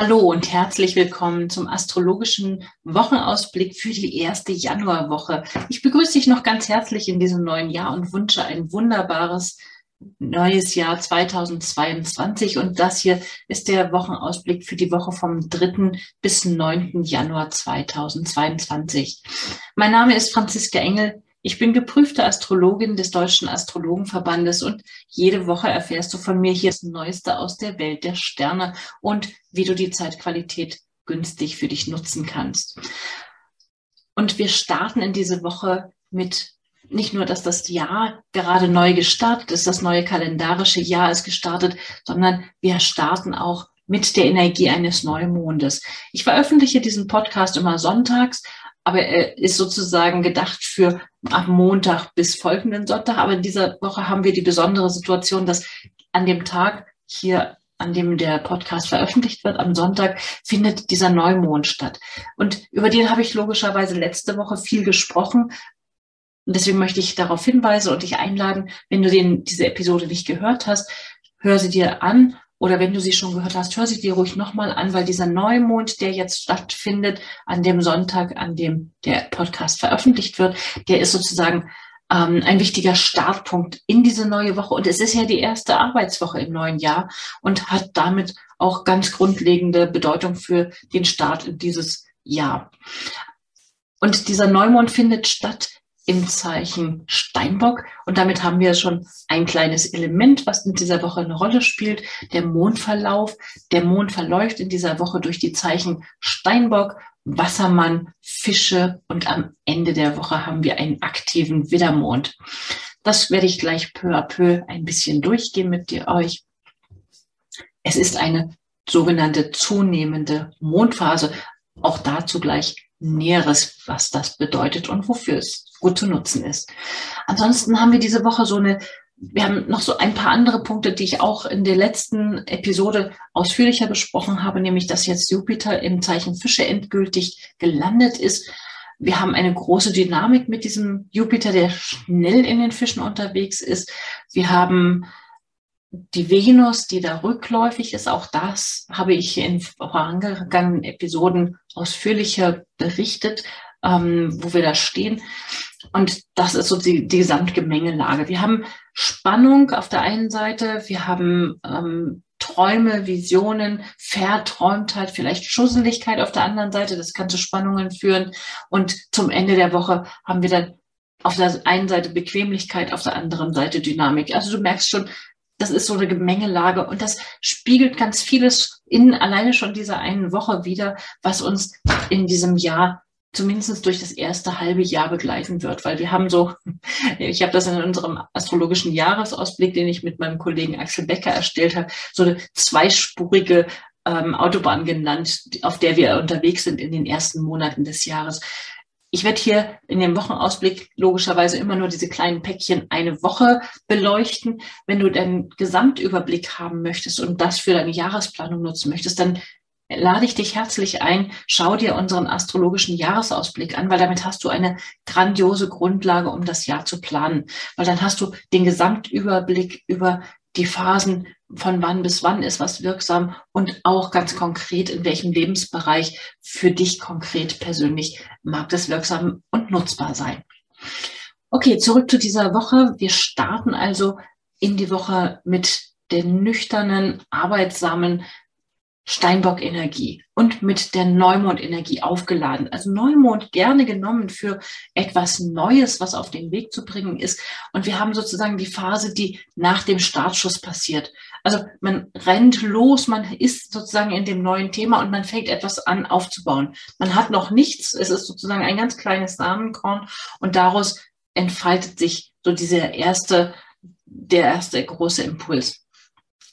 Hallo und herzlich willkommen zum astrologischen Wochenausblick für die erste Januarwoche. Ich begrüße dich noch ganz herzlich in diesem neuen Jahr und wünsche ein wunderbares neues Jahr 2022. Und das hier ist der Wochenausblick für die Woche vom 3. bis 9. Januar 2022. Mein Name ist Franziska Engel. Ich bin geprüfte Astrologin des Deutschen Astrologenverbandes und jede Woche erfährst du von mir hier das Neueste aus der Welt der Sterne und wie du die Zeitqualität günstig für dich nutzen kannst. Und wir starten in diese Woche mit nicht nur, dass das Jahr gerade neu gestartet ist, das neue kalendarische Jahr ist gestartet, sondern wir starten auch mit der Energie eines Neumondes. Ich veröffentliche diesen Podcast immer sonntags aber er ist sozusagen gedacht für ab Montag bis folgenden Sonntag. Aber in dieser Woche haben wir die besondere Situation, dass an dem Tag hier an dem der Podcast veröffentlicht wird, am Sonntag, findet dieser Neumond statt. Und über den habe ich logischerweise letzte Woche viel gesprochen. Und deswegen möchte ich darauf hinweisen und dich einladen, wenn du den, diese Episode nicht gehört hast, hör sie dir an oder wenn du sie schon gehört hast, hör sie dir ruhig nochmal an, weil dieser Neumond, der jetzt stattfindet, an dem Sonntag, an dem der Podcast veröffentlicht wird, der ist sozusagen ähm, ein wichtiger Startpunkt in diese neue Woche. Und es ist ja die erste Arbeitswoche im neuen Jahr und hat damit auch ganz grundlegende Bedeutung für den Start in dieses Jahr. Und dieser Neumond findet statt im Zeichen Steinbock. Und damit haben wir schon ein kleines Element, was in dieser Woche eine Rolle spielt, der Mondverlauf. Der Mond verläuft in dieser Woche durch die Zeichen Steinbock, Wassermann, Fische und am Ende der Woche haben wir einen aktiven Widdermond. Das werde ich gleich peu à peu ein bisschen durchgehen mit dir, euch. Es ist eine sogenannte zunehmende Mondphase. Auch dazu gleich Näheres, was das bedeutet und wofür es gut zu nutzen ist. Ansonsten haben wir diese Woche so eine, wir haben noch so ein paar andere Punkte, die ich auch in der letzten Episode ausführlicher besprochen habe, nämlich dass jetzt Jupiter im Zeichen Fische endgültig gelandet ist. Wir haben eine große Dynamik mit diesem Jupiter, der schnell in den Fischen unterwegs ist. Wir haben die Venus, die da rückläufig ist, auch das habe ich in vorangegangenen Episoden ausführlicher berichtet, ähm, wo wir da stehen. Und das ist so die, die Gesamtgemengelage. Wir haben Spannung auf der einen Seite, wir haben ähm, Träume, Visionen, Verträumtheit, vielleicht Schusseligkeit auf der anderen Seite. Das kann zu Spannungen führen. Und zum Ende der Woche haben wir dann auf der einen Seite Bequemlichkeit, auf der anderen Seite Dynamik. Also du merkst schon, das ist so eine Gemengelage und das spiegelt ganz vieles in alleine schon dieser einen Woche wieder, was uns in diesem Jahr zumindest durch das erste halbe Jahr begleiten wird, weil wir haben so, ich habe das in unserem astrologischen Jahresausblick, den ich mit meinem Kollegen Axel Becker erstellt habe, so eine zweispurige ähm, Autobahn genannt, auf der wir unterwegs sind in den ersten Monaten des Jahres. Ich werde hier in dem Wochenausblick logischerweise immer nur diese kleinen Päckchen eine Woche beleuchten. Wenn du den Gesamtüberblick haben möchtest und das für deine Jahresplanung nutzen möchtest, dann lade ich dich herzlich ein, schau dir unseren astrologischen Jahresausblick an, weil damit hast du eine grandiose Grundlage, um das Jahr zu planen. Weil dann hast du den Gesamtüberblick über die Phasen von wann bis wann ist was wirksam und auch ganz konkret, in welchem Lebensbereich für dich konkret persönlich mag das wirksam und nutzbar sein. Okay, zurück zu dieser Woche. Wir starten also in die Woche mit der nüchternen, arbeitsamen Steinbock-Energie und mit der Neumond-Energie aufgeladen. Also Neumond gerne genommen für etwas Neues, was auf den Weg zu bringen ist. Und wir haben sozusagen die Phase, die nach dem Startschuss passiert. Also man rennt los, man ist sozusagen in dem neuen Thema und man fängt etwas an aufzubauen. Man hat noch nichts, es ist sozusagen ein ganz kleines Samenkorn und daraus entfaltet sich so dieser erste, der erste große Impuls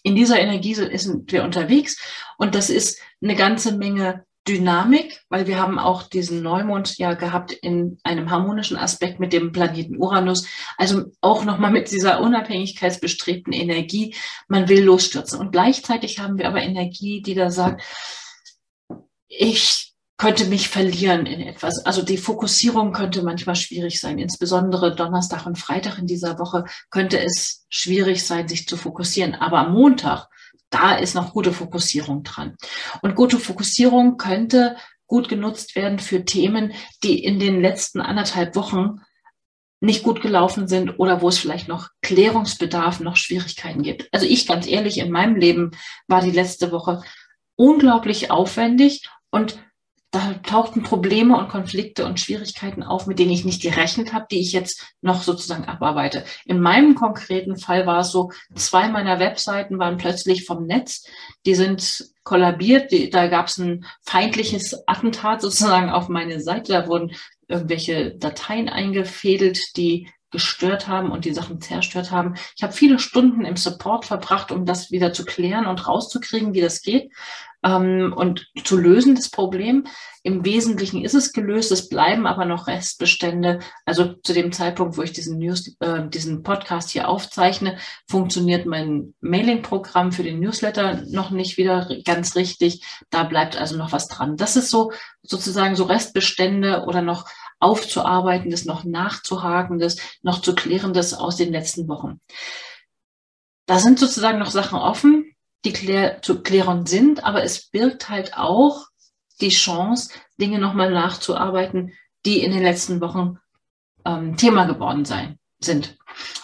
in dieser Energie sind wir unterwegs und das ist eine ganze Menge Dynamik, weil wir haben auch diesen Neumond ja gehabt in einem harmonischen Aspekt mit dem Planeten Uranus. Also auch nochmal mit dieser unabhängigkeitsbestrebten Energie. Man will losstürzen. Und gleichzeitig haben wir aber Energie, die da sagt, ich könnte mich verlieren in etwas. Also die Fokussierung könnte manchmal schwierig sein. Insbesondere Donnerstag und Freitag in dieser Woche könnte es schwierig sein, sich zu fokussieren. Aber am Montag da ist noch gute Fokussierung dran. Und gute Fokussierung könnte gut genutzt werden für Themen, die in den letzten anderthalb Wochen nicht gut gelaufen sind oder wo es vielleicht noch Klärungsbedarf, noch Schwierigkeiten gibt. Also ich ganz ehrlich, in meinem Leben war die letzte Woche unglaublich aufwendig und da tauchten Probleme und Konflikte und Schwierigkeiten auf, mit denen ich nicht gerechnet habe, die ich jetzt noch sozusagen abarbeite. In meinem konkreten Fall war es so, zwei meiner Webseiten waren plötzlich vom Netz, die sind kollabiert, die, da gab es ein feindliches Attentat sozusagen auf meine Seite, da wurden irgendwelche Dateien eingefädelt, die gestört haben und die Sachen zerstört haben. Ich habe viele Stunden im Support verbracht, um das wieder zu klären und rauszukriegen, wie das geht ähm, und zu lösen, das Problem. Im Wesentlichen ist es gelöst, es bleiben aber noch Restbestände. Also zu dem Zeitpunkt, wo ich diesen News, äh, diesen Podcast hier aufzeichne, funktioniert mein Mailing-Programm für den Newsletter noch nicht wieder ganz richtig. Da bleibt also noch was dran. Das ist so sozusagen so Restbestände oder noch aufzuarbeitendes, noch nachzuhakendes, noch zu klärendes aus den letzten Wochen. Da sind sozusagen noch Sachen offen, die klär, zu klären sind, aber es birgt halt auch die Chance, Dinge nochmal nachzuarbeiten, die in den letzten Wochen ähm, Thema geworden sein, sind.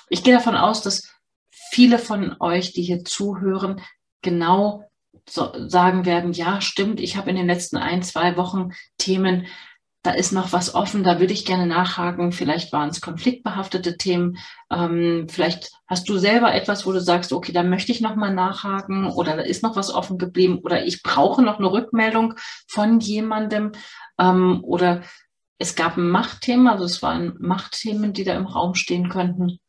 Ich gehe davon aus, dass viele von euch, die hier zuhören, genau so sagen werden, ja, stimmt, ich habe in den letzten ein, zwei Wochen Themen da ist noch was offen, da würde ich gerne nachhaken. Vielleicht waren es konfliktbehaftete Themen. Ähm, vielleicht hast du selber etwas, wo du sagst, okay, da möchte ich noch mal nachhaken oder da ist noch was offen geblieben oder ich brauche noch eine Rückmeldung von jemandem ähm, oder es gab ein Machtthema, also es waren Machtthemen, die da im Raum stehen könnten.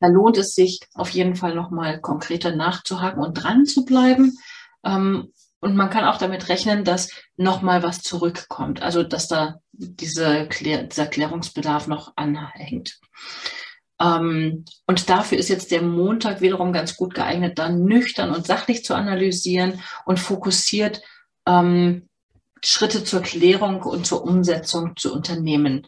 Da lohnt es sich auf jeden Fall noch mal konkreter nachzuhaken und dran zu bleiben. Ähm, und man kann auch damit rechnen, dass nochmal was zurückkommt, also dass da diese dieser Klärungsbedarf noch anhängt. Ähm, und dafür ist jetzt der Montag wiederum ganz gut geeignet, dann nüchtern und sachlich zu analysieren und fokussiert ähm, Schritte zur Klärung und zur Umsetzung zu unternehmen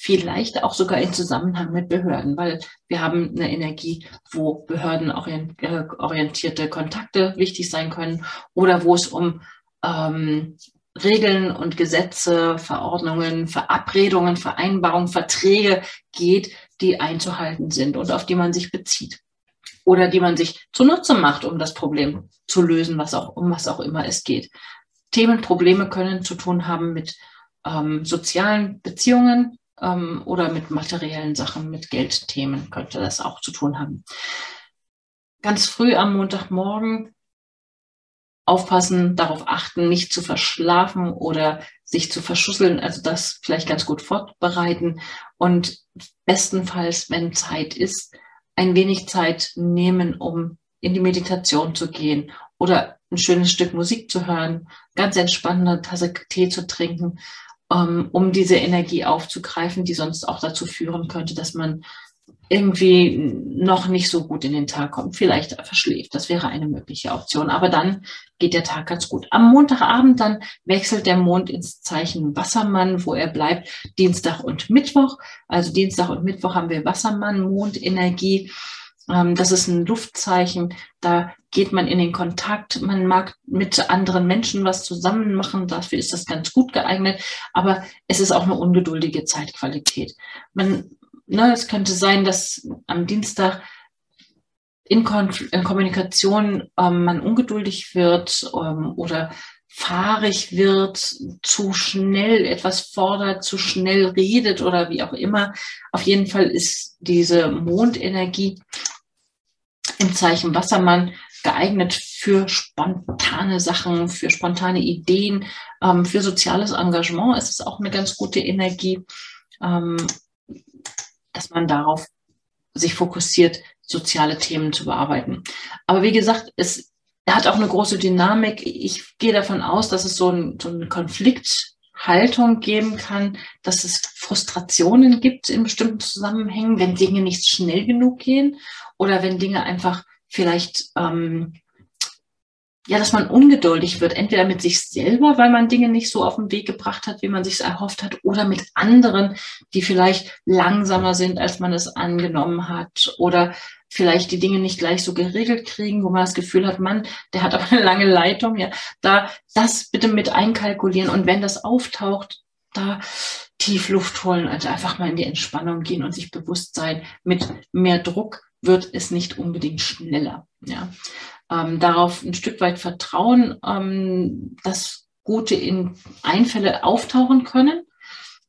vielleicht auch sogar in Zusammenhang mit Behörden, weil wir haben eine Energie, wo behördenorientierte äh, Kontakte wichtig sein können oder wo es um ähm, Regeln und Gesetze, Verordnungen, Verabredungen, Vereinbarungen, Verträge geht, die einzuhalten sind und auf die man sich bezieht oder die man sich zunutze macht, um das Problem zu lösen, was auch, um was auch immer es geht. Themen, Probleme können zu tun haben mit ähm, sozialen Beziehungen, ähm, oder mit materiellen Sachen, mit Geldthemen könnte das auch zu tun haben. Ganz früh am Montagmorgen aufpassen, darauf achten, nicht zu verschlafen oder sich zu verschusseln, also das vielleicht ganz gut vorbereiten und bestenfalls, wenn Zeit ist, ein wenig Zeit nehmen, um in die Meditation zu gehen oder ein schönes Stück Musik zu hören, ganz entspannende Tasse Tee zu trinken um diese Energie aufzugreifen, die sonst auch dazu führen könnte, dass man irgendwie noch nicht so gut in den Tag kommt, vielleicht verschläft. Das wäre eine mögliche Option. Aber dann geht der Tag ganz gut. Am Montagabend dann wechselt der Mond ins Zeichen Wassermann, wo er bleibt, Dienstag und Mittwoch. Also Dienstag und Mittwoch haben wir Wassermann, Mondenergie. Ähm, das ist ein Luftzeichen. Da geht man in den Kontakt. Man mag mit anderen Menschen was zusammen machen. Dafür ist das ganz gut geeignet. Aber es ist auch eine ungeduldige Zeitqualität. Man, ne, es könnte sein, dass am Dienstag in, Konf in Kommunikation ähm, man ungeduldig wird ähm, oder fahrig wird, zu schnell etwas fordert, zu schnell redet oder wie auch immer. Auf jeden Fall ist diese Mondenergie im Zeichen Wassermann geeignet für spontane Sachen, für spontane Ideen, ähm, für soziales Engagement. Es ist auch eine ganz gute Energie, ähm, dass man darauf sich fokussiert, soziale Themen zu bearbeiten. Aber wie gesagt, es hat auch eine große Dynamik. Ich gehe davon aus, dass es so, ein, so eine Konflikthaltung geben kann, dass es Frustrationen gibt in bestimmten Zusammenhängen, wenn Dinge nicht schnell genug gehen oder wenn Dinge einfach vielleicht ähm, ja, dass man ungeduldig wird, entweder mit sich selber, weil man Dinge nicht so auf den Weg gebracht hat, wie man sich erhofft hat, oder mit anderen, die vielleicht langsamer sind, als man es angenommen hat, oder vielleicht die Dinge nicht gleich so geregelt kriegen, wo man das Gefühl hat, Mann, der hat aber eine lange Leitung, ja, da das bitte mit einkalkulieren und wenn das auftaucht, da tief Luft holen also einfach mal in die Entspannung gehen und sich bewusst sein, mit mehr Druck wird es nicht unbedingt schneller. Ja. Ähm, darauf ein Stück weit vertrauen, ähm, dass gute in Einfälle auftauchen können.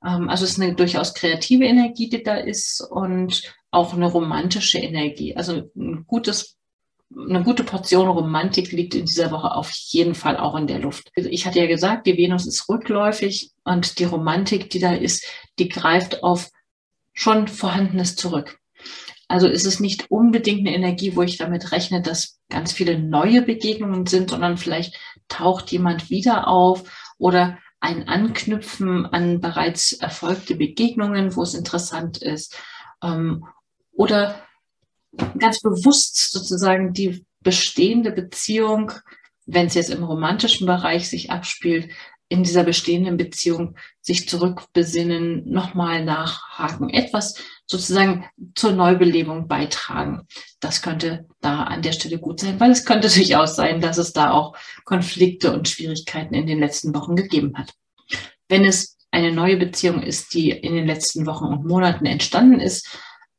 Ähm, also es ist eine durchaus kreative Energie, die da ist und auch eine romantische Energie. Also ein gutes eine gute Portion Romantik liegt in dieser Woche auf jeden Fall auch in der Luft. Also ich hatte ja gesagt, die Venus ist rückläufig und die Romantik, die da ist, die greift auf schon Vorhandenes zurück. Also ist es nicht unbedingt eine Energie, wo ich damit rechne, dass ganz viele neue Begegnungen sind, sondern vielleicht taucht jemand wieder auf oder ein Anknüpfen an bereits erfolgte Begegnungen, wo es interessant ist. Ähm, oder ganz bewusst sozusagen die bestehende Beziehung, wenn es jetzt im romantischen Bereich sich abspielt, in dieser bestehenden Beziehung sich zurückbesinnen, nochmal nachhaken, etwas sozusagen zur Neubelebung beitragen. Das könnte da an der Stelle gut sein, weil es könnte durchaus sein, dass es da auch Konflikte und Schwierigkeiten in den letzten Wochen gegeben hat. Wenn es eine neue Beziehung ist, die in den letzten Wochen und Monaten entstanden ist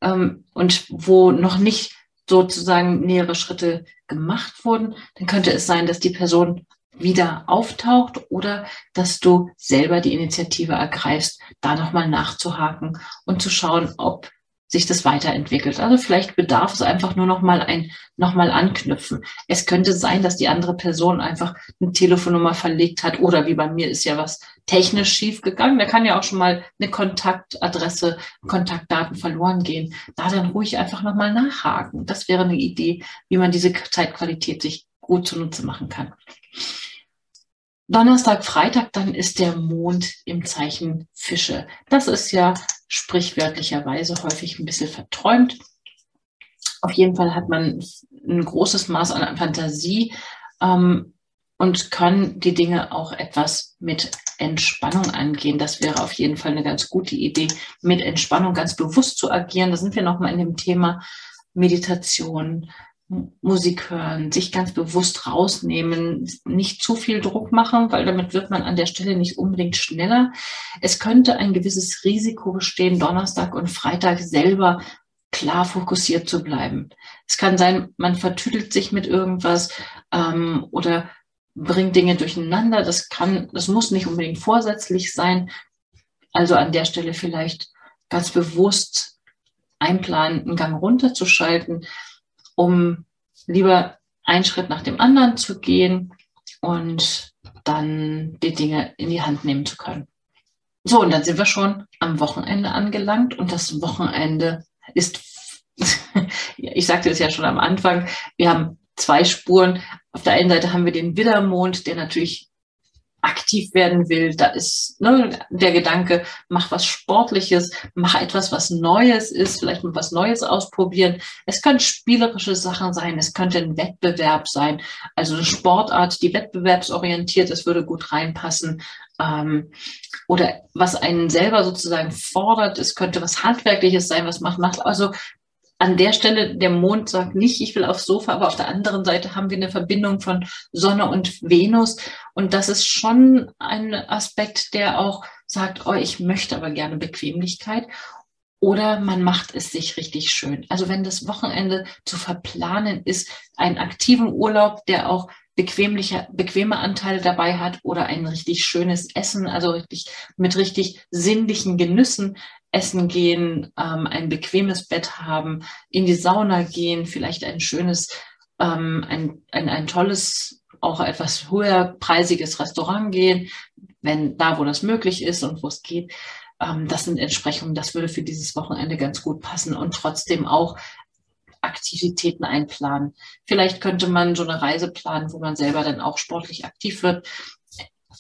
ähm, und wo noch nicht sozusagen nähere Schritte gemacht wurden, dann könnte es sein, dass die Person wieder auftaucht oder dass du selber die Initiative ergreifst, da nochmal nachzuhaken und zu schauen, ob sich das weiterentwickelt. Also vielleicht bedarf es einfach nur noch mal ein noch mal anknüpfen. Es könnte sein, dass die andere Person einfach eine Telefonnummer verlegt hat oder wie bei mir ist ja was technisch schief gegangen. Da kann ja auch schon mal eine Kontaktadresse, Kontaktdaten verloren gehen. Da dann ruhig einfach noch mal nachhaken. Das wäre eine Idee, wie man diese Zeitqualität sich gut zunutze machen kann. Donnerstag, Freitag, dann ist der Mond im Zeichen Fische. Das ist ja sprichwörtlicherweise häufig ein bisschen verträumt. Auf jeden Fall hat man ein großes Maß an Fantasie ähm, und kann die Dinge auch etwas mit Entspannung angehen. Das wäre auf jeden Fall eine ganz gute Idee, mit Entspannung ganz bewusst zu agieren. Da sind wir nochmal in dem Thema Meditation, Musik hören, sich ganz bewusst rausnehmen, nicht zu viel Druck machen, weil damit wird man an der Stelle nicht unbedingt schneller. Es könnte ein gewisses Risiko bestehen, Donnerstag und Freitag selber klar fokussiert zu bleiben. Es kann sein, man vertüdelt sich mit irgendwas ähm, oder bringt Dinge durcheinander. Das kann, das muss nicht unbedingt vorsätzlich sein. Also an der Stelle vielleicht ganz bewusst einplanen, einen Gang runterzuschalten um lieber einen Schritt nach dem anderen zu gehen und dann die Dinge in die Hand nehmen zu können. So, und dann sind wir schon am Wochenende angelangt und das Wochenende ist, ich sagte es ja schon am Anfang, wir haben zwei Spuren. Auf der einen Seite haben wir den Widdermond, der natürlich aktiv werden will, da ist ne, der Gedanke, mach was Sportliches, mach etwas, was Neues ist, vielleicht mal was Neues ausprobieren. Es können spielerische Sachen sein, es könnte ein Wettbewerb sein, also eine Sportart, die wettbewerbsorientiert ist, würde gut reinpassen. Ähm, oder was einen selber sozusagen fordert, es könnte was Handwerkliches sein, was macht, macht. Also an der Stelle, der Mond sagt nicht, ich will aufs Sofa, aber auf der anderen Seite haben wir eine Verbindung von Sonne und Venus. Und das ist schon ein Aspekt, der auch sagt, oh, ich möchte aber gerne Bequemlichkeit. Oder man macht es sich richtig schön. Also wenn das Wochenende zu verplanen ist, einen aktiven Urlaub, der auch bequemliche, bequeme Anteile dabei hat oder ein richtig schönes Essen, also richtig mit richtig sinnlichen Genüssen, essen gehen, ähm, ein bequemes Bett haben, in die Sauna gehen, vielleicht ein schönes, ähm, ein, ein, ein tolles, auch etwas höherpreisiges Restaurant gehen, wenn da, wo das möglich ist und wo es geht. Ähm, das sind Entsprechungen, das würde für dieses Wochenende ganz gut passen und trotzdem auch Aktivitäten einplanen. Vielleicht könnte man so eine Reise planen, wo man selber dann auch sportlich aktiv wird.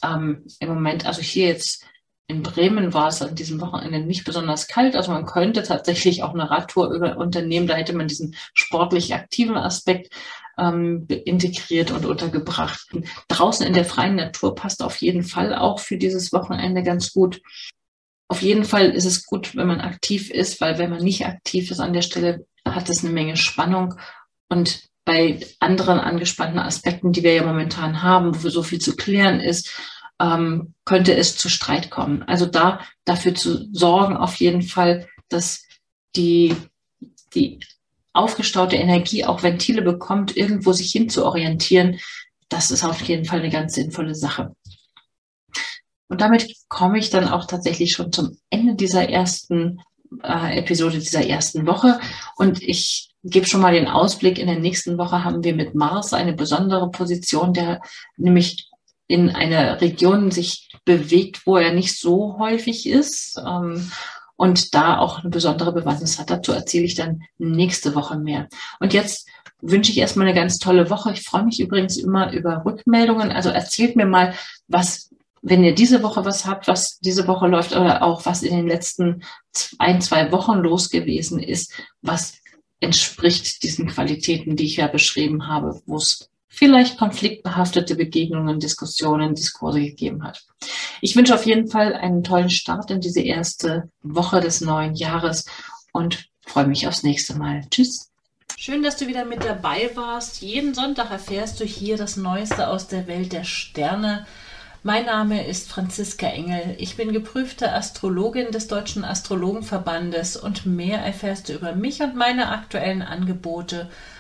Ähm, Im Moment, also hier jetzt in Bremen war es an diesem Wochenende nicht besonders kalt. Also man könnte tatsächlich auch eine Radtour über unternehmen. Da hätte man diesen sportlich aktiven Aspekt. ähm, integriert und untergebracht. Draußen in der freien Natur passt auf jeden Fall auch für dieses Wochenende ganz gut. Auf jeden Fall ist es gut, wenn man aktiv ist, weil wenn man nicht aktiv ist an der Stelle, hat es eine Menge Spannung und bei anderen angespannten Aspekten, die wir ja momentan haben, wo so viel zu klären ist, ähm, könnte es zu Streit kommen. Also da dafür zu sorgen, auf jeden Fall, dass die, die aufgestaute Energie auch Ventile bekommt, irgendwo sich hin zu orientieren, das ist auf jeden Fall eine ganz sinnvolle Sache. Und damit komme ich dann auch tatsächlich schon zum Ende dieser ersten äh, Episode, dieser ersten Woche. Und ich gebe schon mal den Ausblick. In der nächsten Woche haben wir mit Mars eine besondere Position, der nämlich in einer Region sich bewegt, wo er nicht so häufig ist. Ähm, und da auch eine besondere Bewandtnis hat. Dazu erzähle ich dann nächste Woche mehr. Und jetzt wünsche ich erstmal eine ganz tolle Woche. Ich freue mich übrigens immer über Rückmeldungen. Also erzählt mir mal, was, wenn ihr diese Woche was habt, was diese Woche läuft oder auch was in den letzten ein, zwei Wochen los gewesen ist, was entspricht diesen Qualitäten, die ich ja beschrieben habe, wo es vielleicht konfliktbehaftete Begegnungen, Diskussionen, Diskurse gegeben hat. Ich wünsche auf jeden Fall einen tollen Start in diese erste Woche des neuen Jahres und freue mich aufs nächste Mal. Tschüss. Schön, dass du wieder mit dabei warst. Jeden Sonntag erfährst du hier das Neueste aus der Welt der Sterne. Mein Name ist Franziska Engel. Ich bin geprüfte Astrologin des Deutschen Astrologenverbandes und mehr erfährst du über mich und meine aktuellen Angebote